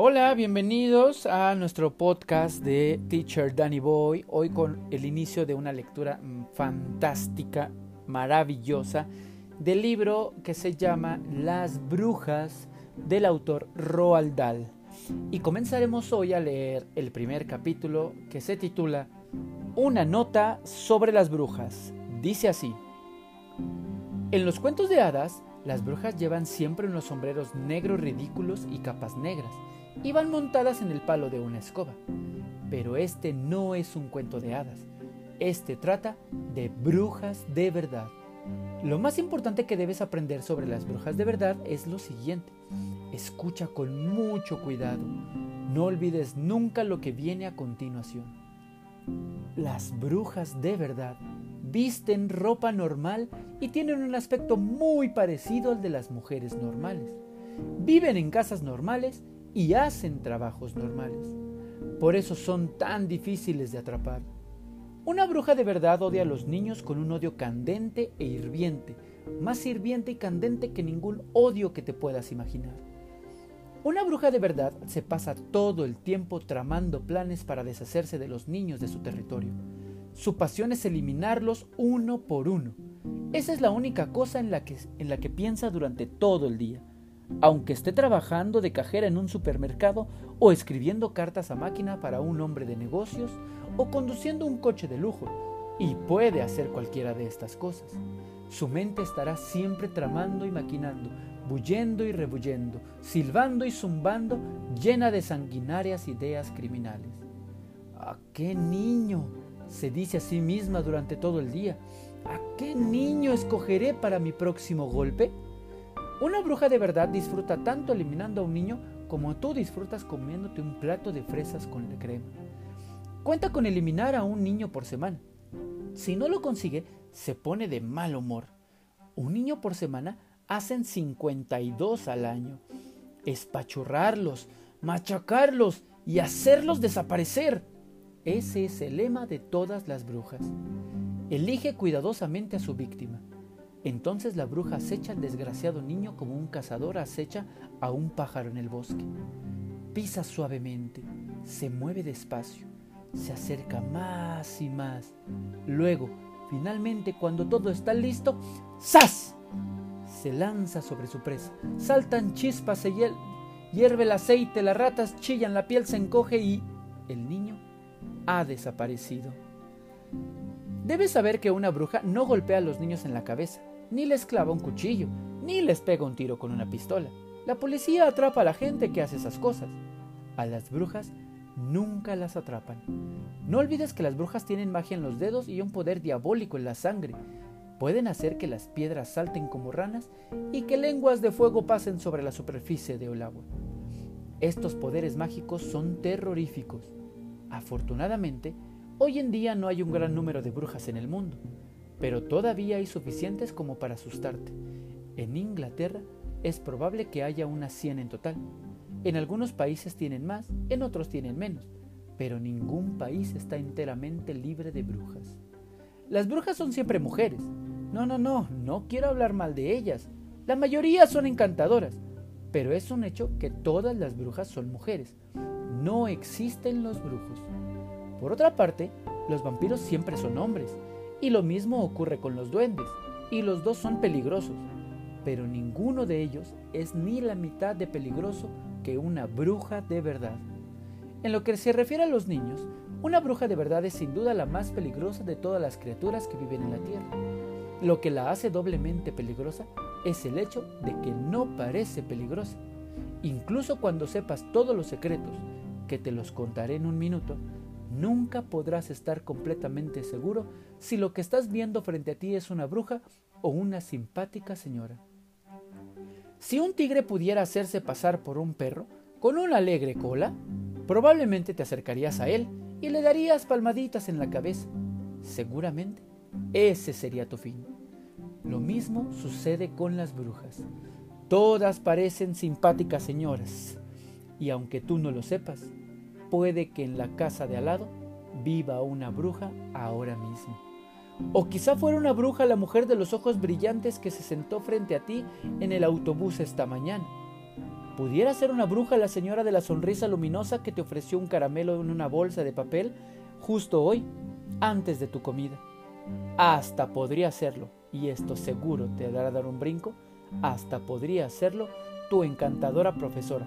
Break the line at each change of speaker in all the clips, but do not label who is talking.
Hola, bienvenidos a nuestro podcast de Teacher Danny Boy. Hoy con el inicio de una lectura fantástica, maravillosa, del libro que se llama Las Brujas del autor Roald Dahl. Y comenzaremos hoy a leer el primer capítulo que se titula Una nota sobre las brujas. Dice así. En los cuentos de hadas, las brujas llevan siempre unos sombreros negros ridículos y capas negras Iban montadas en el palo de una escoba. Pero este no es un cuento de hadas. Este trata de brujas de verdad. Lo más importante que debes aprender sobre las brujas de verdad es lo siguiente. Escucha con mucho cuidado. No olvides nunca lo que viene a continuación. Las brujas de verdad visten ropa normal y tienen un aspecto muy parecido al de las mujeres normales. Viven en casas normales y hacen trabajos normales. Por eso son tan difíciles de atrapar. Una bruja de verdad odia a los niños con un odio candente e hirviente, más hirviente y candente que ningún odio que te puedas imaginar. Una bruja de verdad se pasa todo el tiempo tramando planes para deshacerse de los niños de su territorio. Su pasión es eliminarlos uno por uno. Esa es la única cosa en la que, en la que piensa durante todo el día aunque esté trabajando de cajera en un supermercado o escribiendo cartas a máquina para un hombre de negocios o conduciendo un coche de lujo, y puede hacer cualquiera de estas cosas. Su mente estará siempre tramando y maquinando, bullendo y rebullendo, silbando y zumbando, llena de sanguinarias ideas criminales. ¿A qué niño? se dice a sí misma durante todo el día. ¿A qué niño escogeré para mi próximo golpe? Una bruja de verdad disfruta tanto eliminando a un niño como tú disfrutas comiéndote un plato de fresas con la crema. Cuenta con eliminar a un niño por semana. Si no lo consigue, se pone de mal humor. Un niño por semana hacen 52 al año. Espachurrarlos, machacarlos y hacerlos desaparecer. Ese es el lema de todas las brujas. Elige cuidadosamente a su víctima. Entonces la bruja acecha al desgraciado niño como un cazador acecha a un pájaro en el bosque. Pisa suavemente, se mueve despacio, se acerca más y más. Luego, finalmente, cuando todo está listo, ¡zas! Se lanza sobre su presa. Saltan chispas, se hierve el aceite, las ratas chillan, la piel se encoge y el niño ha desaparecido. Debes saber que una bruja no golpea a los niños en la cabeza, ni les clava un cuchillo, ni les pega un tiro con una pistola. La policía atrapa a la gente que hace esas cosas. A las brujas nunca las atrapan. No olvides que las brujas tienen magia en los dedos y un poder diabólico en la sangre. Pueden hacer que las piedras salten como ranas y que lenguas de fuego pasen sobre la superficie del agua. Estos poderes mágicos son terroríficos. Afortunadamente, Hoy en día no hay un gran número de brujas en el mundo, pero todavía hay suficientes como para asustarte. En Inglaterra es probable que haya unas 100 en total. En algunos países tienen más, en otros tienen menos, pero ningún país está enteramente libre de brujas. Las brujas son siempre mujeres. No, no, no, no quiero hablar mal de ellas. La mayoría son encantadoras, pero es un hecho que todas las brujas son mujeres. No existen los brujos. Por otra parte, los vampiros siempre son hombres, y lo mismo ocurre con los duendes, y los dos son peligrosos, pero ninguno de ellos es ni la mitad de peligroso que una bruja de verdad. En lo que se refiere a los niños, una bruja de verdad es sin duda la más peligrosa de todas las criaturas que viven en la Tierra. Lo que la hace doblemente peligrosa es el hecho de que no parece peligrosa. Incluso cuando sepas todos los secretos, que te los contaré en un minuto, Nunca podrás estar completamente seguro si lo que estás viendo frente a ti es una bruja o una simpática señora. Si un tigre pudiera hacerse pasar por un perro con una alegre cola, probablemente te acercarías a él y le darías palmaditas en la cabeza. Seguramente ese sería tu fin. Lo mismo sucede con las brujas. Todas parecen simpáticas señoras. Y aunque tú no lo sepas, puede que en la casa de al lado viva una bruja ahora mismo. O quizá fuera una bruja la mujer de los ojos brillantes que se sentó frente a ti en el autobús esta mañana. ¿Pudiera ser una bruja la señora de la sonrisa luminosa que te ofreció un caramelo en una bolsa de papel justo hoy, antes de tu comida? Hasta podría serlo, y esto seguro te hará dar un brinco, hasta podría serlo tu encantadora profesora,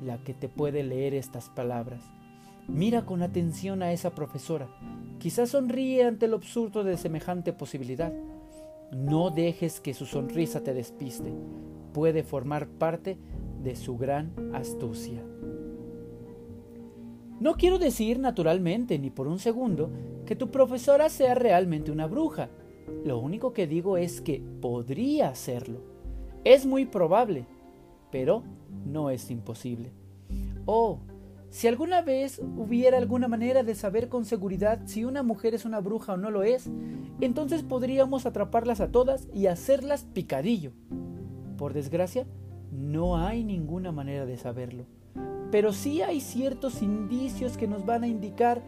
la que te puede leer estas palabras. Mira con atención a esa profesora. Quizás sonríe ante el absurdo de semejante posibilidad. No dejes que su sonrisa te despiste. Puede formar parte de su gran astucia. No quiero decir, naturalmente, ni por un segundo, que tu profesora sea realmente una bruja. Lo único que digo es que podría serlo. Es muy probable, pero no es imposible. Oh, si alguna vez hubiera alguna manera de saber con seguridad si una mujer es una bruja o no lo es, entonces podríamos atraparlas a todas y hacerlas picadillo. Por desgracia, no hay ninguna manera de saberlo. Pero sí hay ciertos indicios que nos van a indicar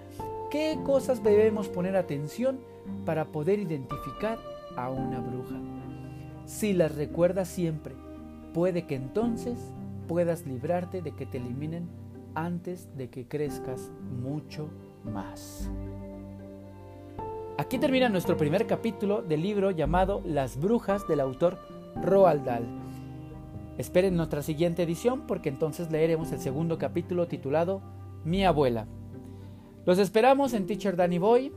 qué cosas debemos poner atención para poder identificar a una bruja. Si las recuerdas siempre, puede que entonces puedas librarte de que te eliminen antes de que crezcas mucho más. Aquí termina nuestro primer capítulo del libro llamado Las Brujas del autor Roald Dahl. Esperen nuestra siguiente edición porque entonces leeremos el segundo capítulo titulado Mi abuela. Los esperamos en Teacher Danny Boy